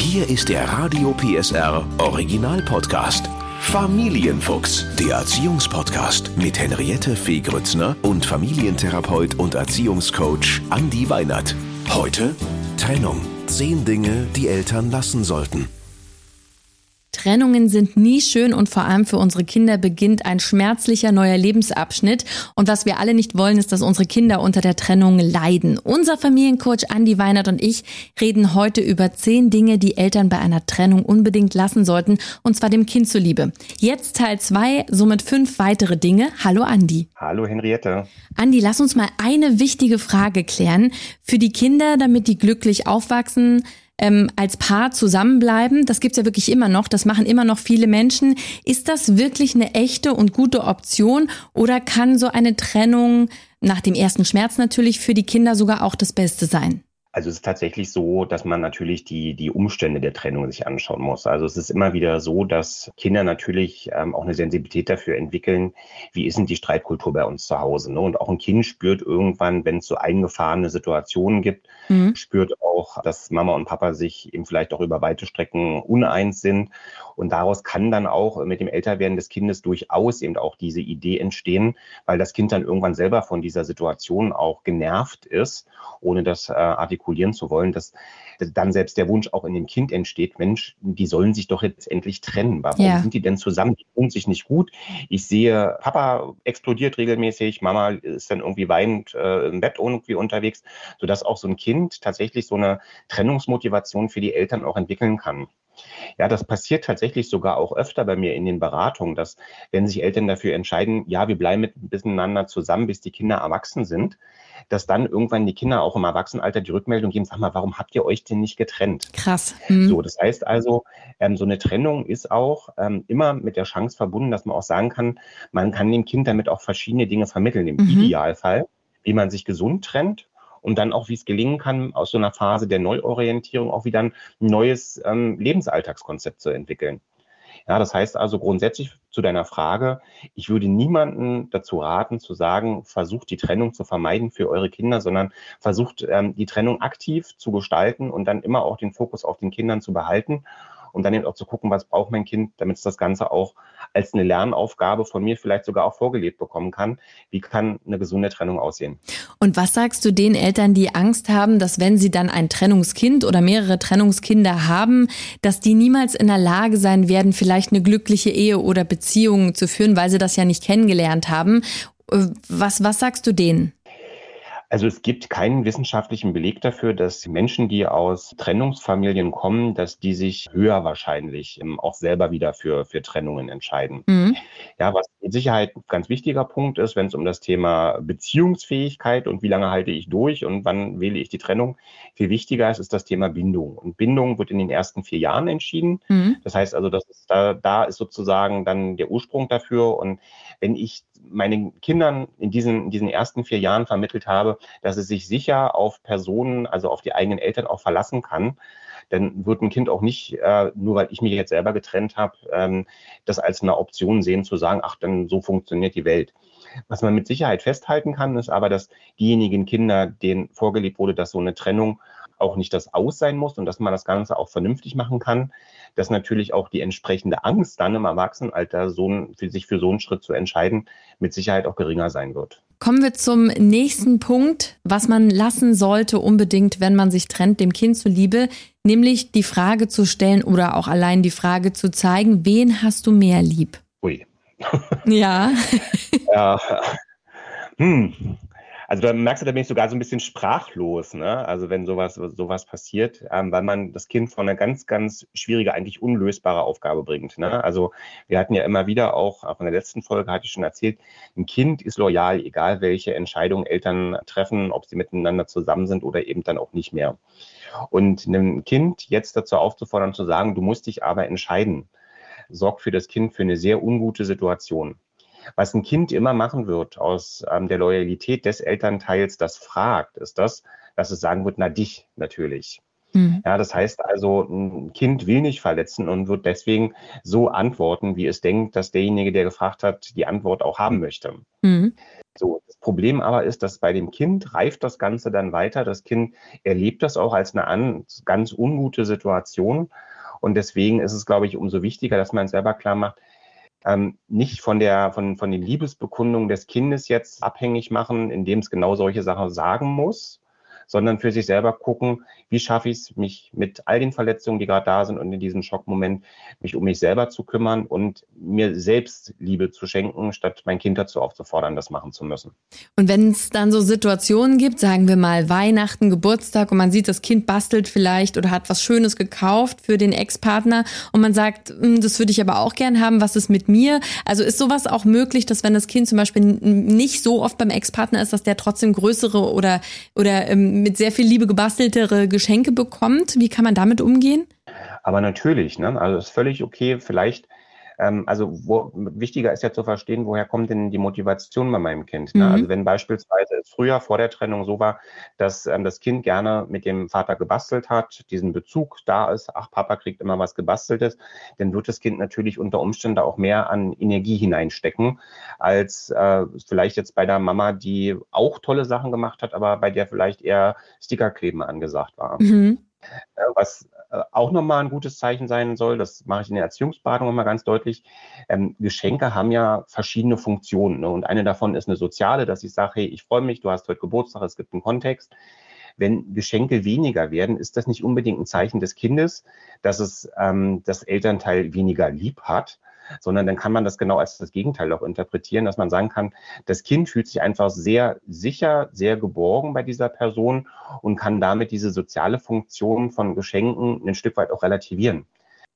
Hier ist der Radio PSR Original Podcast. Familienfuchs, der Erziehungspodcast mit Henriette Fee Grützner und Familientherapeut und Erziehungscoach Andi Weinert. Heute Trennung. Zehn Dinge, die Eltern lassen sollten. Trennungen sind nie schön und vor allem für unsere Kinder beginnt ein schmerzlicher neuer Lebensabschnitt. Und was wir alle nicht wollen, ist, dass unsere Kinder unter der Trennung leiden. Unser Familiencoach Andy Weinert und ich reden heute über zehn Dinge, die Eltern bei einer Trennung unbedingt lassen sollten, und zwar dem Kind zuliebe. Jetzt Teil zwei, somit fünf weitere Dinge. Hallo Andy. Hallo Henriette. Andy, lass uns mal eine wichtige Frage klären. Für die Kinder, damit die glücklich aufwachsen, ähm, als Paar zusammenbleiben. Das gibt's ja wirklich immer noch. Das machen immer noch viele Menschen. Ist das wirklich eine echte und gute Option oder kann so eine Trennung nach dem ersten Schmerz natürlich für die Kinder sogar auch das Beste sein? Also es ist tatsächlich so, dass man natürlich die, die Umstände der Trennung sich anschauen muss. Also es ist immer wieder so, dass Kinder natürlich ähm, auch eine Sensibilität dafür entwickeln, wie ist denn die Streitkultur bei uns zu Hause. Ne? Und auch ein Kind spürt irgendwann, wenn es so eingefahrene Situationen gibt, mhm. spürt auch, dass Mama und Papa sich eben vielleicht auch über weite Strecken uneins sind. Und daraus kann dann auch mit dem Älterwerden des Kindes durchaus eben auch diese Idee entstehen, weil das Kind dann irgendwann selber von dieser Situation auch genervt ist, ohne das äh, artikulieren zu wollen, dass dann selbst der Wunsch auch in dem Kind entsteht, Mensch, die sollen sich doch jetzt endlich trennen. Warum ja. sind die denn zusammen? Die tun sich nicht gut. Ich sehe, Papa explodiert regelmäßig, Mama ist dann irgendwie weinend äh, im Bett irgendwie unterwegs, sodass auch so ein Kind tatsächlich so eine Trennungsmotivation für die Eltern auch entwickeln kann. Ja, das passiert tatsächlich sogar auch öfter bei mir in den Beratungen, dass wenn sich Eltern dafür entscheiden, ja, wir bleiben miteinander zusammen, bis die Kinder erwachsen sind, dass dann irgendwann die Kinder auch im Erwachsenenalter die Rückmeldung geben, sag mal, warum habt ihr euch denn nicht getrennt? Krass. Mhm. So, das heißt also, ähm, so eine Trennung ist auch ähm, immer mit der Chance verbunden, dass man auch sagen kann, man kann dem Kind damit auch verschiedene Dinge vermitteln. Im mhm. Idealfall, wie man sich gesund trennt und dann auch, wie es gelingen kann, aus so einer Phase der Neuorientierung auch wieder ein neues ähm, Lebensalltagskonzept zu entwickeln. Ja, das heißt also grundsätzlich zu deiner Frage, ich würde niemanden dazu raten zu sagen, versucht die Trennung zu vermeiden für eure Kinder, sondern versucht ähm, die Trennung aktiv zu gestalten und dann immer auch den Fokus auf den Kindern zu behalten und dann eben auch zu gucken, was braucht mein Kind, damit es das Ganze auch als eine Lernaufgabe von mir vielleicht sogar auch vorgelebt bekommen kann. Wie kann eine gesunde Trennung aussehen? Und was sagst du den Eltern, die Angst haben, dass wenn sie dann ein Trennungskind oder mehrere Trennungskinder haben, dass die niemals in der Lage sein werden, vielleicht eine glückliche Ehe oder Beziehung zu führen, weil sie das ja nicht kennengelernt haben? Äh, was, was sagst du denen? Also es gibt keinen wissenschaftlichen Beleg dafür, dass Menschen, die aus Trennungsfamilien kommen, dass die sich höher wahrscheinlich ähm, auch selber wieder für, für Trennungen entscheiden. Mhm. Ja, was mit Sicherheit ein ganz wichtiger Punkt ist, wenn es um das Thema Beziehungsfähigkeit und wie lange halte ich durch und wann wähle ich die Trennung, viel wichtiger ist, ist das Thema Bindung. Und Bindung wird in den ersten vier Jahren entschieden. Mhm. Das heißt also, das ist da, da ist sozusagen dann der Ursprung dafür. Und wenn ich meinen Kindern in diesen, in diesen ersten vier Jahren vermittelt habe, dass es sich sicher auf Personen, also auf die eigenen Eltern auch verlassen kann, dann wird ein Kind auch nicht, äh, nur weil ich mich jetzt selber getrennt habe, ähm, das als eine Option sehen, zu sagen, ach, dann so funktioniert die Welt. Was man mit Sicherheit festhalten kann, ist aber, dass diejenigen Kinder, denen vorgelebt wurde, dass so eine Trennung auch nicht das Aus sein muss und dass man das Ganze auch vernünftig machen kann, dass natürlich auch die entsprechende Angst dann im Erwachsenenalter, so für sich für so einen Schritt zu entscheiden, mit Sicherheit auch geringer sein wird. Kommen wir zum nächsten Punkt, was man lassen sollte unbedingt, wenn man sich trennt, dem Kind zuliebe, nämlich die Frage zu stellen oder auch allein die Frage zu zeigen, wen hast du mehr lieb? Ui. Ja. ja. Hm. Also da merkst du, da bin ich sogar so ein bisschen sprachlos, ne? Also wenn sowas, sowas passiert, ähm, weil man das Kind vor eine ganz, ganz schwierige, eigentlich unlösbare Aufgabe bringt. Ne? Also wir hatten ja immer wieder auch, auch in der letzten Folge hatte ich schon erzählt, ein Kind ist loyal, egal welche Entscheidungen Eltern treffen, ob sie miteinander zusammen sind oder eben dann auch nicht mehr. Und einem Kind jetzt dazu aufzufordern, zu sagen, du musst dich aber entscheiden, sorgt für das Kind für eine sehr ungute Situation. Was ein Kind immer machen wird aus ähm, der Loyalität des Elternteils, das fragt, ist das, dass es sagen wird, na dich natürlich. Mhm. Ja, das heißt also, ein Kind will nicht verletzen und wird deswegen so antworten, wie es denkt, dass derjenige, der gefragt hat, die Antwort auch haben möchte. Mhm. So, das Problem aber ist, dass bei dem Kind reift das Ganze dann weiter. Das Kind erlebt das auch als eine an, ganz ungute Situation. Und deswegen ist es, glaube ich, umso wichtiger, dass man selber klar macht, ähm, nicht von der, von, von den Liebesbekundungen des Kindes jetzt abhängig machen, indem es genau solche Sachen sagen muss, sondern für sich selber gucken, wie schaffe ich es, mich mit all den Verletzungen, die gerade da sind und in diesem Schockmoment, mich um mich selber zu kümmern und mir selbst Liebe zu schenken, statt mein Kind dazu aufzufordern, das machen zu müssen. Und wenn es dann so Situationen gibt, sagen wir mal Weihnachten, Geburtstag und man sieht, das Kind bastelt vielleicht oder hat was Schönes gekauft für den Ex-Partner und man sagt, hm, das würde ich aber auch gern haben, was ist mit mir? Also ist sowas auch möglich, dass wenn das Kind zum Beispiel nicht so oft beim Ex-Partner ist, dass der trotzdem größere oder, oder ähm, mit sehr viel Liebe gebasteltere Geschenke bekommt. Wie kann man damit umgehen? Aber natürlich, ne? also ist völlig okay. Vielleicht ähm, also wo, wichtiger ist ja zu verstehen, woher kommt denn die Motivation bei meinem Kind. Ne? Mhm. Also wenn beispielsweise es früher vor der Trennung so war, dass ähm, das Kind gerne mit dem Vater gebastelt hat, diesen Bezug da ist, ach, Papa kriegt immer was gebasteltes, dann wird das Kind natürlich unter Umständen auch mehr an Energie hineinstecken, als äh, vielleicht jetzt bei der Mama, die auch tolle Sachen gemacht hat, aber bei der vielleicht eher Stickerkleben angesagt war. Mhm. Äh, was äh, auch nochmal ein gutes Zeichen sein soll, das mache ich in der Erziehungsberatung nochmal ganz deutlich, ähm, Geschenke haben ja verschiedene Funktionen. Ne? Und eine davon ist eine soziale, dass ich sage, hey, ich freue mich, du hast heute Geburtstag, es gibt einen Kontext. Wenn Geschenke weniger werden, ist das nicht unbedingt ein Zeichen des Kindes, dass es ähm, das Elternteil weniger lieb hat, sondern dann kann man das genau als das Gegenteil auch interpretieren, dass man sagen kann, das Kind fühlt sich einfach sehr sicher, sehr geborgen bei dieser Person und kann damit diese soziale Funktion von Geschenken ein Stück weit auch relativieren.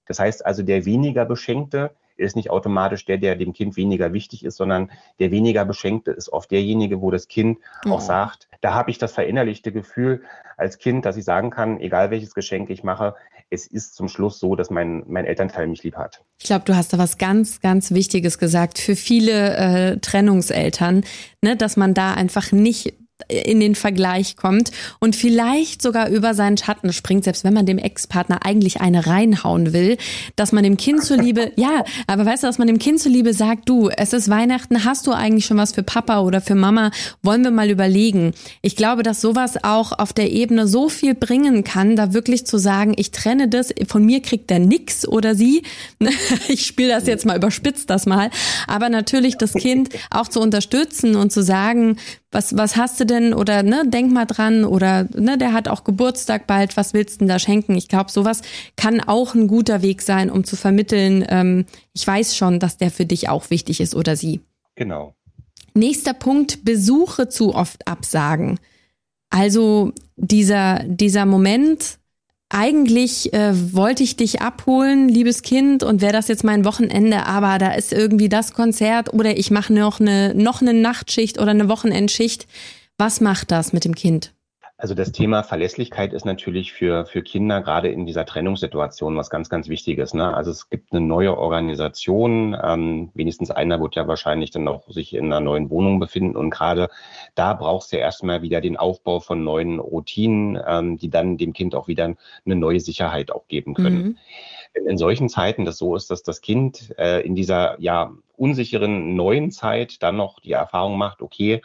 Das heißt also, der weniger Beschenkte ist nicht automatisch der, der dem Kind weniger wichtig ist, sondern der weniger Beschenkte ist oft derjenige, wo das Kind mhm. auch sagt, da habe ich das verinnerlichte Gefühl als Kind, dass ich sagen kann, egal welches Geschenk ich mache, es ist zum Schluss so, dass mein, mein Elternteil mich lieb hat. Ich glaube, du hast da was ganz, ganz Wichtiges gesagt für viele äh, Trennungseltern, ne, dass man da einfach nicht in den Vergleich kommt und vielleicht sogar über seinen Schatten springt, selbst wenn man dem Ex-Partner eigentlich eine reinhauen will, dass man dem Kind zuliebe, ja, aber weißt du, dass man dem Kind zuliebe sagt, du, es ist Weihnachten, hast du eigentlich schon was für Papa oder für Mama? Wollen wir mal überlegen? Ich glaube, dass sowas auch auf der Ebene so viel bringen kann, da wirklich zu sagen, ich trenne das, von mir kriegt der nix oder sie. Ich spiele das jetzt mal, überspitzt das mal. Aber natürlich das Kind auch zu unterstützen und zu sagen, was, was hast du denn oder ne, denk mal dran oder ne, der hat auch Geburtstag bald, was willst du denn da schenken? Ich glaube, sowas kann auch ein guter Weg sein, um zu vermitteln, ähm, ich weiß schon, dass der für dich auch wichtig ist oder sie. Genau. Nächster Punkt, Besuche zu oft absagen. Also dieser, dieser Moment, eigentlich äh, wollte ich dich abholen, liebes Kind, und wäre das jetzt mein Wochenende, aber da ist irgendwie das Konzert oder ich mache noch eine, noch eine Nachtschicht oder eine Wochenendschicht. Was macht das mit dem Kind? Also das Thema Verlässlichkeit ist natürlich für, für Kinder gerade in dieser Trennungssituation was ganz, ganz Wichtiges. Ne? Also es gibt eine neue Organisation, ähm, wenigstens einer wird ja wahrscheinlich dann auch sich in einer neuen Wohnung befinden und gerade da brauchst du ja erstmal wieder den Aufbau von neuen Routinen, ähm, die dann dem Kind auch wieder eine neue Sicherheit auch geben können. Mhm. Wenn in solchen Zeiten das so ist, dass das Kind äh, in dieser ja unsicheren neuen Zeit dann noch die Erfahrung macht, okay,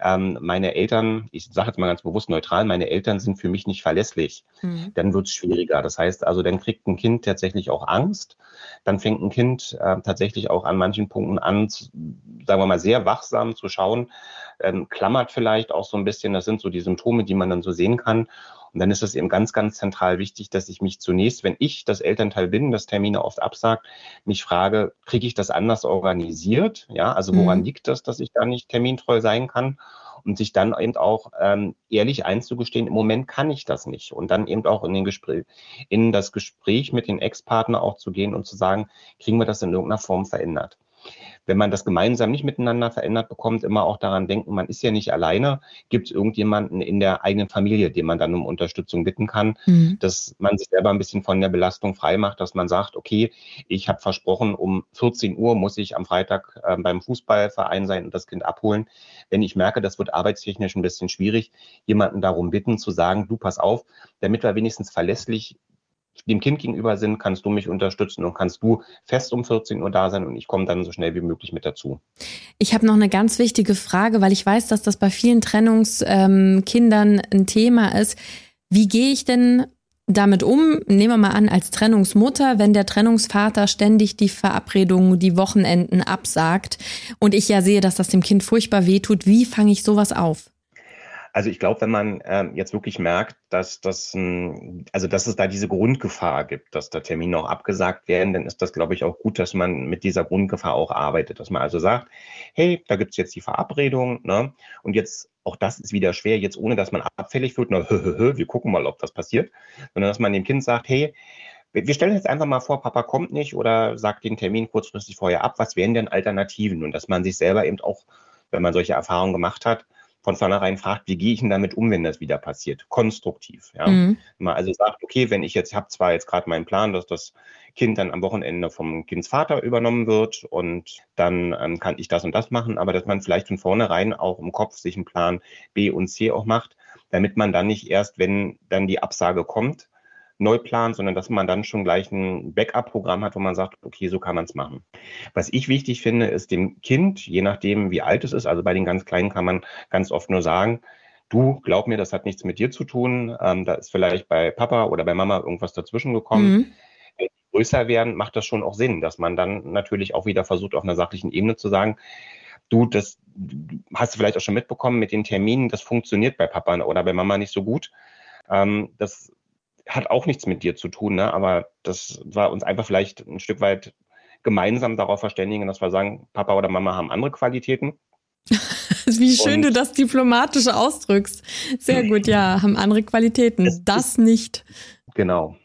ähm, meine Eltern, ich sage jetzt mal ganz bewusst neutral, meine Eltern sind für mich nicht verlässlich, mhm. dann wird es schwieriger. Das heißt also, dann kriegt ein Kind tatsächlich auch Angst. Dann fängt ein Kind äh, tatsächlich auch an manchen Punkten an, sagen wir mal, sehr wachsam zu schauen, ähm, klammert vielleicht auch so ein bisschen. Das sind so die Symptome, die man dann so sehen kann. Und dann ist es eben ganz, ganz zentral wichtig, dass ich mich zunächst, wenn ich das Elternteil bin, das Termine oft absagt, mich frage, kriege ich das anders organisiert? Ja, also woran mhm. liegt das, dass ich da nicht termintreu sein kann? Und sich dann eben auch ähm, ehrlich einzugestehen, im Moment kann ich das nicht. Und dann eben auch in, den Gespräch, in das Gespräch mit den Ex-Partner auch zu gehen und zu sagen, kriegen wir das in irgendeiner Form verändert wenn man das gemeinsam nicht miteinander verändert bekommt, immer auch daran denken, man ist ja nicht alleine. Gibt es irgendjemanden in der eigenen Familie, den man dann um Unterstützung bitten kann, mhm. dass man sich selber ein bisschen von der Belastung frei macht, dass man sagt, okay, ich habe versprochen, um 14 Uhr muss ich am Freitag äh, beim Fußballverein sein und das Kind abholen. Wenn ich merke, das wird arbeitstechnisch ein bisschen schwierig, jemanden darum bitten zu sagen, du pass auf, damit wir wenigstens verlässlich dem Kind gegenüber sind, kannst du mich unterstützen und kannst du fest um 14 Uhr da sein und ich komme dann so schnell wie möglich mit dazu. Ich habe noch eine ganz wichtige Frage, weil ich weiß, dass das bei vielen Trennungskindern ähm, ein Thema ist. Wie gehe ich denn damit um? Nehmen wir mal an, als Trennungsmutter, wenn der Trennungsvater ständig die Verabredungen, die Wochenenden absagt und ich ja sehe, dass das dem Kind furchtbar wehtut, wie fange ich sowas auf? Also ich glaube, wenn man ähm, jetzt wirklich merkt, dass das, also dass es da diese Grundgefahr gibt, dass da Termine auch abgesagt werden, dann ist das, glaube ich, auch gut, dass man mit dieser Grundgefahr auch arbeitet, dass man also sagt, hey, da gibt's jetzt die Verabredung, ne? Und jetzt auch das ist wieder schwer, jetzt ohne dass man abfällig wird, na, hö, hö, hö, wir gucken mal, ob das passiert, sondern dass man dem Kind sagt, hey, wir stellen jetzt einfach mal vor, Papa kommt nicht oder sagt den Termin kurzfristig vorher ab. Was wären denn Alternativen? Und dass man sich selber eben auch, wenn man solche Erfahrungen gemacht hat, von vornherein fragt, wie gehe ich denn damit um, wenn das wieder passiert? Konstruktiv. Ja? Mhm. Man also sagt, okay, wenn ich jetzt, habe zwar jetzt gerade meinen Plan, dass das Kind dann am Wochenende vom Kindsvater übernommen wird und dann ähm, kann ich das und das machen, aber dass man vielleicht von vornherein auch im Kopf sich einen Plan B und C auch macht, damit man dann nicht erst, wenn dann die Absage kommt, neu plant, sondern dass man dann schon gleich ein Backup-Programm hat, wo man sagt, okay, so kann man es machen. Was ich wichtig finde, ist dem Kind, je nachdem, wie alt es ist, also bei den ganz Kleinen kann man ganz oft nur sagen, du, glaub mir, das hat nichts mit dir zu tun, ähm, da ist vielleicht bei Papa oder bei Mama irgendwas dazwischen gekommen. Mhm. Wenn die größer werden, macht das schon auch Sinn, dass man dann natürlich auch wieder versucht, auf einer sachlichen Ebene zu sagen, du, das hast du vielleicht auch schon mitbekommen mit den Terminen, das funktioniert bei Papa oder bei Mama nicht so gut. Ähm, das hat auch nichts mit dir zu tun, ne? aber das war uns einfach vielleicht ein Stück weit gemeinsam darauf verständigen, dass wir sagen, Papa oder Mama haben andere Qualitäten. Wie schön Und du das diplomatisch ausdrückst. Sehr gut, ja, haben andere Qualitäten. Das nicht. Genau.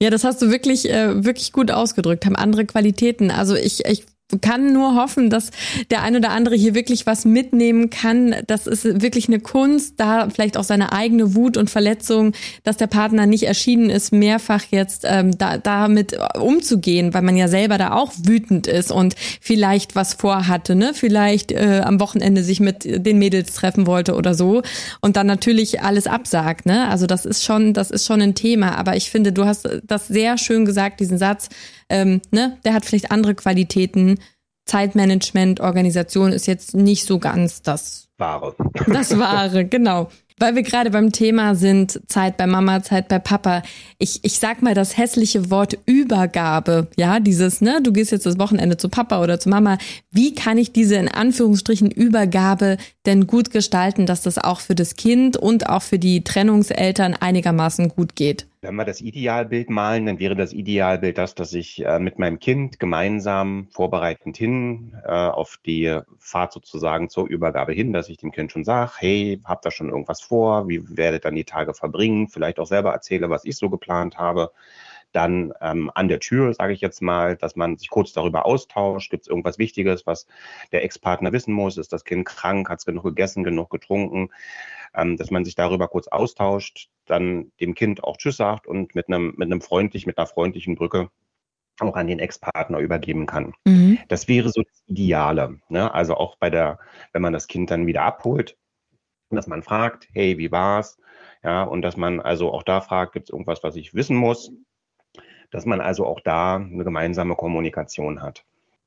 Ja, das hast du wirklich, äh, wirklich gut ausgedrückt, haben andere Qualitäten. Also ich, ich kann nur hoffen, dass der ein oder andere hier wirklich was mitnehmen kann. Das ist wirklich eine Kunst, da vielleicht auch seine eigene Wut und Verletzung, dass der Partner nicht erschienen ist, mehrfach jetzt ähm, da, damit umzugehen, weil man ja selber da auch wütend ist und vielleicht was vorhatte, ne? Vielleicht äh, am Wochenende sich mit den Mädels treffen wollte oder so und dann natürlich alles absagt, ne? Also das ist schon, das ist schon ein Thema. Aber ich finde, du hast das sehr schön gesagt, diesen Satz ähm, ne, der hat vielleicht andere Qualitäten. Zeitmanagement, Organisation ist jetzt nicht so ganz das Wahre. Das Wahre, genau. Weil wir gerade beim Thema sind, Zeit bei Mama, Zeit bei Papa. Ich, ich sag mal das hässliche Wort Übergabe. Ja, dieses, ne, du gehst jetzt das Wochenende zu Papa oder zu Mama. Wie kann ich diese in Anführungsstrichen Übergabe denn gut gestalten, dass das auch für das Kind und auch für die Trennungseltern einigermaßen gut geht? Wenn wir das Idealbild malen, dann wäre das Idealbild das, dass ich äh, mit meinem Kind gemeinsam vorbereitend hin äh, auf die Fahrt sozusagen zur Übergabe hin, dass ich dem Kind schon sage, hey, habt ihr schon irgendwas vor? Wie werdet dann die Tage verbringen? Vielleicht auch selber erzähle, was ich so geplant habe. Dann ähm, an der Tür, sage ich jetzt mal, dass man sich kurz darüber austauscht. Gibt es irgendwas Wichtiges, was der Ex-Partner wissen muss? Ist das Kind krank? Hat es genug gegessen, genug getrunken? Ähm, dass man sich darüber kurz austauscht, dann dem Kind auch Tschüss sagt und mit einem, mit einem freundlich, mit einer freundlichen Brücke auch an den Ex-Partner übergeben kann. Mhm. Das wäre so das Ideale. Ne? Also auch bei der, wenn man das Kind dann wieder abholt, dass man fragt, hey, wie war's? Ja, und dass man also auch da fragt, gibt es irgendwas, was ich wissen muss? Dass man also auch da eine gemeinsame Kommunikation hat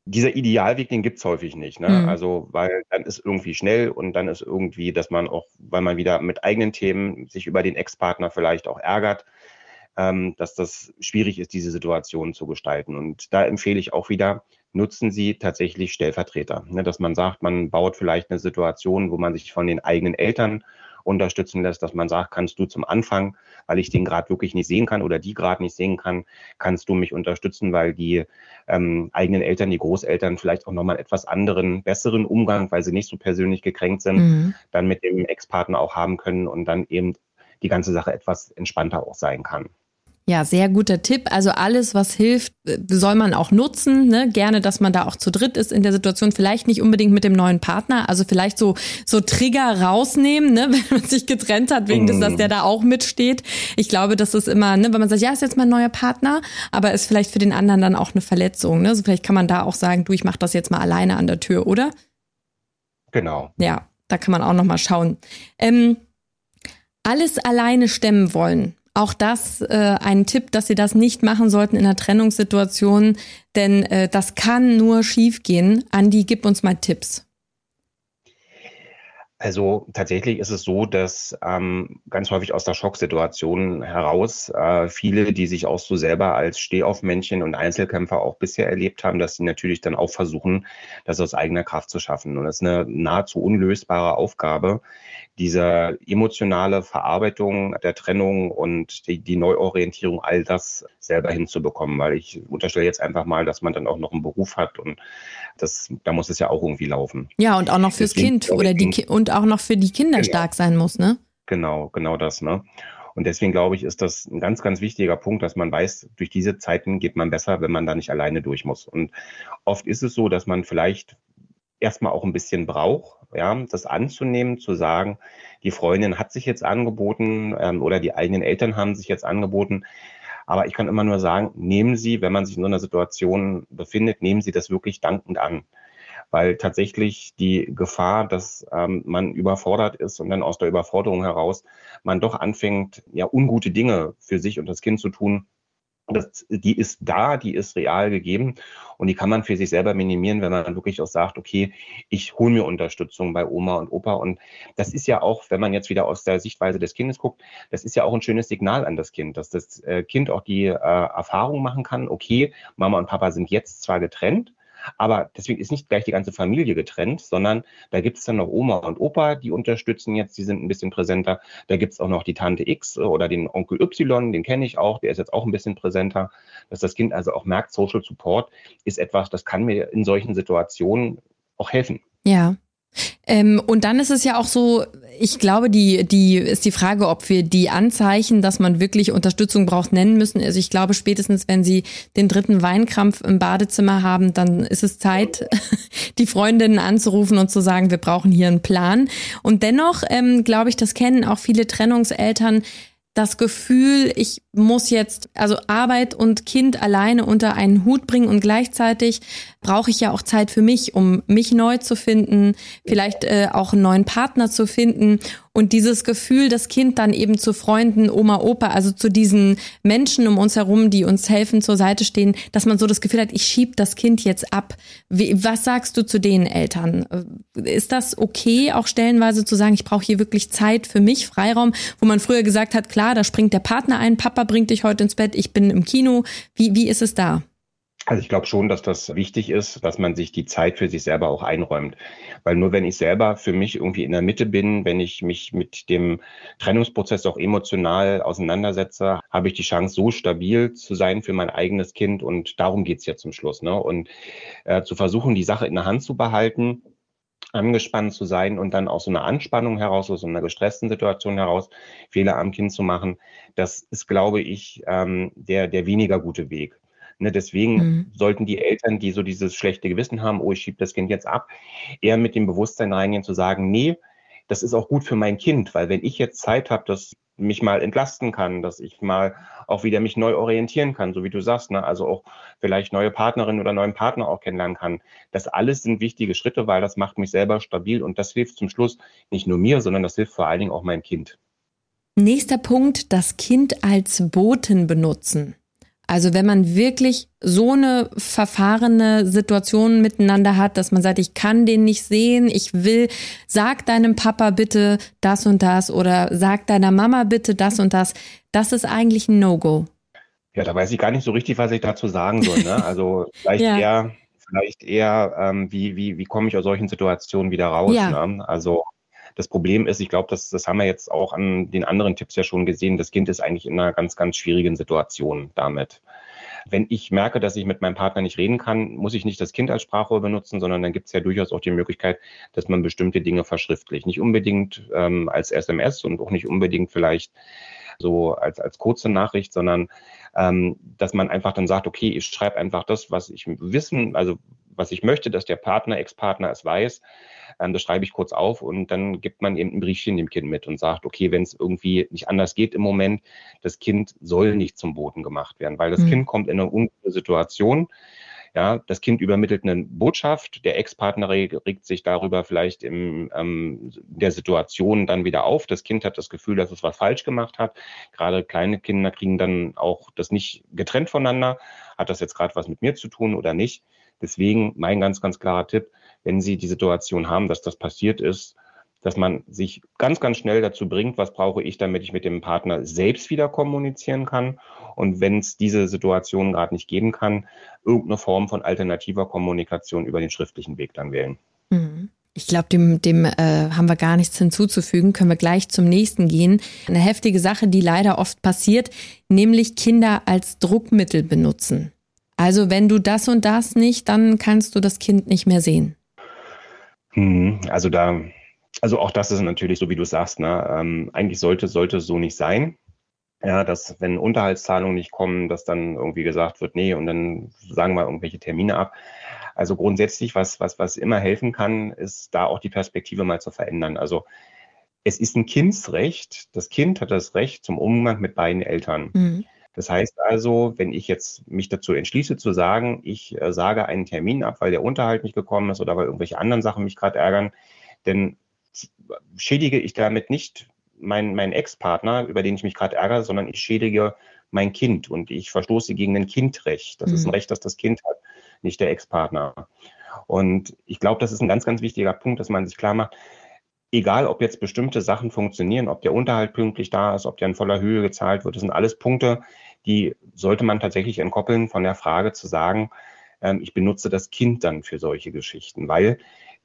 dieser Idealweg, den gibt's häufig nicht. Ne? Mhm. Also, weil dann ist irgendwie schnell und dann ist irgendwie, dass man auch, weil man wieder mit eigenen Themen sich über den Ex-Partner vielleicht auch ärgert, ähm, dass das schwierig ist, diese Situation zu gestalten. Und da empfehle ich auch wieder, nutzen Sie tatsächlich Stellvertreter. Ne? Dass man sagt, man baut vielleicht eine Situation, wo man sich von den eigenen Eltern unterstützen lässt, dass man sagt, kannst du zum Anfang, weil ich den gerade wirklich nicht sehen kann oder die gerade nicht sehen kann, kannst du mich unterstützen, weil die ähm, eigenen Eltern, die Großeltern vielleicht auch nochmal etwas anderen, besseren Umgang, weil sie nicht so persönlich gekränkt sind, mhm. dann mit dem Ex-Partner auch haben können und dann eben die ganze Sache etwas entspannter auch sein kann. Ja, sehr guter Tipp. Also alles, was hilft, soll man auch nutzen. Ne? Gerne, dass man da auch zu dritt ist in der Situation. Vielleicht nicht unbedingt mit dem neuen Partner. Also vielleicht so so Trigger rausnehmen, ne? wenn man sich getrennt hat, wegen des, dass der da auch mitsteht. Ich glaube, das ist immer, ne, wenn man sagt, ja, ist jetzt mein neuer Partner, aber ist vielleicht für den anderen dann auch eine Verletzung. Ne? Also vielleicht kann man da auch sagen, du, ich mache das jetzt mal alleine an der Tür, oder? Genau. Ja, da kann man auch noch mal schauen. Ähm, alles alleine stemmen wollen Auch das äh, ein Tipp, dass Sie das nicht machen sollten in einer Trennungssituation, denn äh, das kann nur schiefgehen. Andi, gib uns mal Tipps. Also tatsächlich ist es so, dass ähm, ganz häufig aus der Schocksituation heraus äh, viele, die sich auch so selber als Stehaufmännchen und Einzelkämpfer auch bisher erlebt haben, dass sie natürlich dann auch versuchen, das aus eigener Kraft zu schaffen. Und das ist eine nahezu unlösbare Aufgabe, diese emotionale Verarbeitung der Trennung und die, die Neuorientierung, all das selber hinzubekommen. Weil ich unterstelle jetzt einfach mal, dass man dann auch noch einen Beruf hat und das, da muss es ja auch irgendwie laufen. Ja, und auch noch fürs Kind oder die und auch noch für die Kinder genau. stark sein muss, ne? Genau, genau das, ne? Und deswegen glaube ich, ist das ein ganz, ganz wichtiger Punkt, dass man weiß, durch diese Zeiten geht man besser, wenn man da nicht alleine durch muss. Und oft ist es so, dass man vielleicht erstmal auch ein bisschen braucht, ja, das anzunehmen, zu sagen, die Freundin hat sich jetzt angeboten ähm, oder die eigenen Eltern haben sich jetzt angeboten, aber ich kann immer nur sagen, nehmen Sie, wenn man sich in so einer Situation befindet, nehmen Sie das wirklich dankend an. Weil tatsächlich die Gefahr, dass ähm, man überfordert ist und dann aus der Überforderung heraus man doch anfängt, ja, ungute Dinge für sich und das Kind zu tun, das, die ist da, die ist real gegeben und die kann man für sich selber minimieren, wenn man wirklich auch sagt, okay, ich hole mir Unterstützung bei Oma und Opa. Und das ist ja auch, wenn man jetzt wieder aus der Sichtweise des Kindes guckt, das ist ja auch ein schönes Signal an das Kind, dass das äh, Kind auch die äh, Erfahrung machen kann, okay, Mama und Papa sind jetzt zwar getrennt, aber deswegen ist nicht gleich die ganze Familie getrennt, sondern da gibt es dann noch Oma und Opa, die unterstützen jetzt, die sind ein bisschen präsenter. Da gibt es auch noch die Tante X oder den Onkel Y, den kenne ich auch, der ist jetzt auch ein bisschen präsenter. Dass das Kind also auch merkt, Social Support ist etwas, das kann mir in solchen Situationen auch helfen. Ja. Ähm, und dann ist es ja auch so, ich glaube, die, die ist die Frage, ob wir die Anzeichen, dass man wirklich Unterstützung braucht, nennen müssen. Also ich glaube, spätestens wenn sie den dritten Weinkrampf im Badezimmer haben, dann ist es Zeit, die Freundinnen anzurufen und zu sagen, wir brauchen hier einen Plan. Und dennoch, ähm, glaube ich, das kennen auch viele Trennungseltern, das Gefühl, ich muss jetzt also Arbeit und Kind alleine unter einen Hut bringen und gleichzeitig brauche ich ja auch Zeit für mich, um mich neu zu finden, vielleicht äh, auch einen neuen Partner zu finden und dieses Gefühl, das Kind dann eben zu Freunden, Oma, Opa, also zu diesen Menschen um uns herum, die uns helfen, zur Seite stehen, dass man so das Gefühl hat, ich schieb das Kind jetzt ab. Wie, was sagst du zu den Eltern? Ist das okay, auch stellenweise zu sagen, ich brauche hier wirklich Zeit für mich, Freiraum, wo man früher gesagt hat, klar, da springt der Partner ein, Papa bringt dich heute ins Bett, ich bin im Kino. Wie, wie ist es da? Also ich glaube schon, dass das wichtig ist, dass man sich die Zeit für sich selber auch einräumt. Weil nur wenn ich selber für mich irgendwie in der Mitte bin, wenn ich mich mit dem Trennungsprozess auch emotional auseinandersetze, habe ich die Chance, so stabil zu sein für mein eigenes Kind. Und darum geht's ja zum Schluss. Ne? Und äh, zu versuchen, die Sache in der Hand zu behalten, angespannt zu sein und dann aus so einer Anspannung heraus, aus so einer gestressten Situation heraus Fehler am Kind zu machen, das ist, glaube ich, ähm, der, der weniger gute Weg. Ne, deswegen mhm. sollten die Eltern, die so dieses schlechte Gewissen haben, oh, ich schiebe das Kind jetzt ab, eher mit dem Bewusstsein reingehen zu sagen, nee, das ist auch gut für mein Kind, weil wenn ich jetzt Zeit habe, dass mich mal entlasten kann, dass ich mal auch wieder mich neu orientieren kann, so wie du sagst, ne? also auch vielleicht neue Partnerin oder neuen Partner auch kennenlernen kann. Das alles sind wichtige Schritte, weil das macht mich selber stabil und das hilft zum Schluss nicht nur mir, sondern das hilft vor allen Dingen auch meinem Kind. Nächster Punkt, das Kind als Boten benutzen. Also wenn man wirklich so eine verfahrene Situation miteinander hat, dass man sagt, ich kann den nicht sehen, ich will, sag deinem Papa bitte das und das oder sag deiner Mama bitte das und das, das ist eigentlich ein No-Go. Ja, da weiß ich gar nicht so richtig, was ich dazu sagen soll. Ne? Also vielleicht ja. eher, vielleicht eher, ähm, wie, wie, wie komme ich aus solchen Situationen wieder raus? Ja. Ne? Also das Problem ist, ich glaube, das, das haben wir jetzt auch an den anderen Tipps ja schon gesehen, das Kind ist eigentlich in einer ganz, ganz schwierigen Situation damit. Wenn ich merke, dass ich mit meinem Partner nicht reden kann, muss ich nicht das Kind als Sprachrohr benutzen, sondern dann gibt es ja durchaus auch die Möglichkeit, dass man bestimmte Dinge verschriftlicht. Nicht unbedingt ähm, als SMS und auch nicht unbedingt vielleicht so als, als kurze Nachricht, sondern ähm, dass man einfach dann sagt, okay, ich schreibe einfach das, was ich wissen, also was ich möchte, dass der Partner, Ex-Partner es weiß. Ähm, das schreibe ich kurz auf und dann gibt man eben ein Briefchen dem Kind mit und sagt, okay, wenn es irgendwie nicht anders geht im Moment, das Kind soll nicht zum Boden gemacht werden, weil das mhm. Kind kommt in eine ungute Situation. Ja, das Kind übermittelt eine Botschaft, der Ex-Partner regt sich darüber vielleicht in ähm, der Situation dann wieder auf. Das Kind hat das Gefühl, dass es was falsch gemacht hat. Gerade kleine Kinder kriegen dann auch das nicht getrennt voneinander. Hat das jetzt gerade was mit mir zu tun oder nicht? Deswegen mein ganz, ganz klarer Tipp, wenn Sie die Situation haben, dass das passiert ist, dass man sich ganz, ganz schnell dazu bringt, was brauche ich, damit ich mit dem Partner selbst wieder kommunizieren kann. Und wenn es diese Situation gerade nicht geben kann, irgendeine Form von alternativer Kommunikation über den schriftlichen Weg dann wählen. Mhm. Ich glaube, dem, dem äh, haben wir gar nichts hinzuzufügen. Können wir gleich zum nächsten gehen. Eine heftige Sache, die leider oft passiert, nämlich Kinder als Druckmittel benutzen. Also wenn du das und das nicht, dann kannst du das Kind nicht mehr sehen. Hm, also da also auch das ist natürlich so, wie du sagst, ne? Ähm, eigentlich sollte, sollte es so nicht sein. Ja, dass wenn Unterhaltszahlungen nicht kommen, dass dann irgendwie gesagt wird, nee, und dann sagen wir irgendwelche Termine ab. Also grundsätzlich, was, was, was immer helfen kann, ist da auch die Perspektive mal zu verändern. Also es ist ein Kindsrecht. Das Kind hat das Recht zum Umgang mit beiden Eltern. Mhm. Das heißt also, wenn ich jetzt mich dazu entschließe zu sagen, ich äh, sage einen Termin ab, weil der Unterhalt nicht gekommen ist oder weil irgendwelche anderen Sachen mich gerade ärgern, denn schädige ich damit nicht meinen mein Ex-Partner, über den ich mich gerade ärgere, sondern ich schädige mein Kind und ich verstoße gegen ein Kindrecht. Das mhm. ist ein mhm. Recht, das das Kind hat, nicht der Ex-Partner. Und ich glaube, das ist ein ganz, ganz wichtiger Punkt, dass man sich klar macht, egal ob jetzt bestimmte Sachen funktionieren, ob der Unterhalt pünktlich da ist, ob der in voller Höhe gezahlt wird, das sind alles Punkte, die sollte man tatsächlich entkoppeln von der Frage zu sagen, ähm, ich benutze das Kind dann für solche Geschichten, weil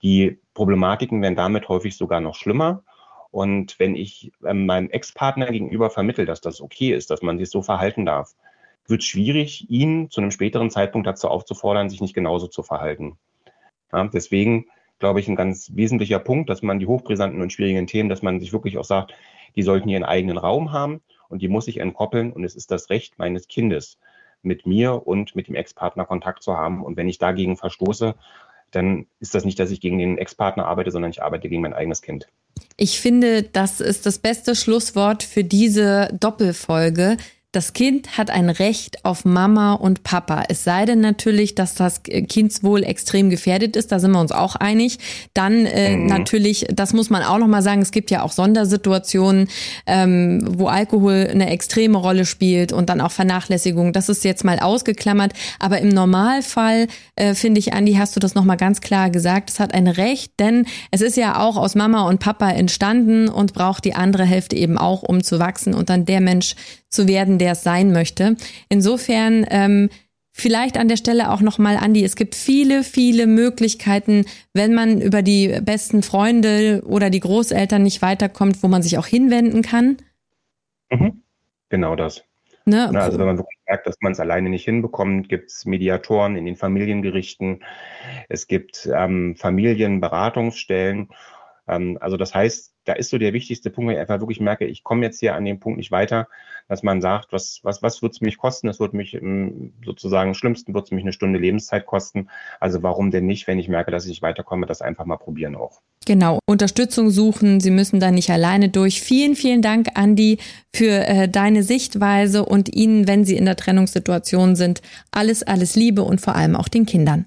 die Problematiken werden damit häufig sogar noch schlimmer. Und wenn ich ähm, meinem Ex-Partner gegenüber vermittle, dass das okay ist, dass man sich so verhalten darf, wird schwierig, ihn zu einem späteren Zeitpunkt dazu aufzufordern, sich nicht genauso zu verhalten. Ja, deswegen glaube ich, ein ganz wesentlicher Punkt, dass man die hochbrisanten und schwierigen Themen, dass man sich wirklich auch sagt, die sollten ihren eigenen Raum haben und die muss ich entkoppeln und es ist das Recht meines Kindes, mit mir und mit dem Ex-Partner Kontakt zu haben. Und wenn ich dagegen verstoße, dann ist das nicht, dass ich gegen den Ex-Partner arbeite, sondern ich arbeite gegen mein eigenes Kind. Ich finde, das ist das beste Schlusswort für diese Doppelfolge. Das Kind hat ein Recht auf Mama und Papa. Es sei denn natürlich, dass das Kindswohl extrem gefährdet ist. Da sind wir uns auch einig. Dann äh, mhm. natürlich, das muss man auch noch mal sagen. Es gibt ja auch Sondersituationen, ähm, wo Alkohol eine extreme Rolle spielt und dann auch Vernachlässigung. Das ist jetzt mal ausgeklammert. Aber im Normalfall äh, finde ich, Andi, hast du das noch mal ganz klar gesagt. Es hat ein Recht, denn es ist ja auch aus Mama und Papa entstanden und braucht die andere Hälfte eben auch, um zu wachsen und dann der Mensch zu werden, der es sein möchte. Insofern ähm, vielleicht an der Stelle auch nochmal, Andi, es gibt viele, viele Möglichkeiten, wenn man über die besten Freunde oder die Großeltern nicht weiterkommt, wo man sich auch hinwenden kann. Mhm. Genau das. Ne? Also wenn man wirklich merkt, dass man es alleine nicht hinbekommt, gibt es Mediatoren in den Familiengerichten, es gibt ähm, Familienberatungsstellen. Ähm, also das heißt, da ist so der wichtigste Punkt, weil ich einfach wirklich merke, ich komme jetzt hier an dem Punkt nicht weiter, dass man sagt, was, was, was wird es mich kosten? Es wird mich im, sozusagen schlimmsten wird es mich eine Stunde Lebenszeit kosten. Also warum denn nicht, wenn ich merke, dass ich weiterkomme, das einfach mal probieren auch. Genau, Unterstützung suchen. Sie müssen da nicht alleine durch. Vielen, vielen Dank, Andi, für äh, deine Sichtweise und Ihnen, wenn Sie in der Trennungssituation sind, alles, alles Liebe und vor allem auch den Kindern.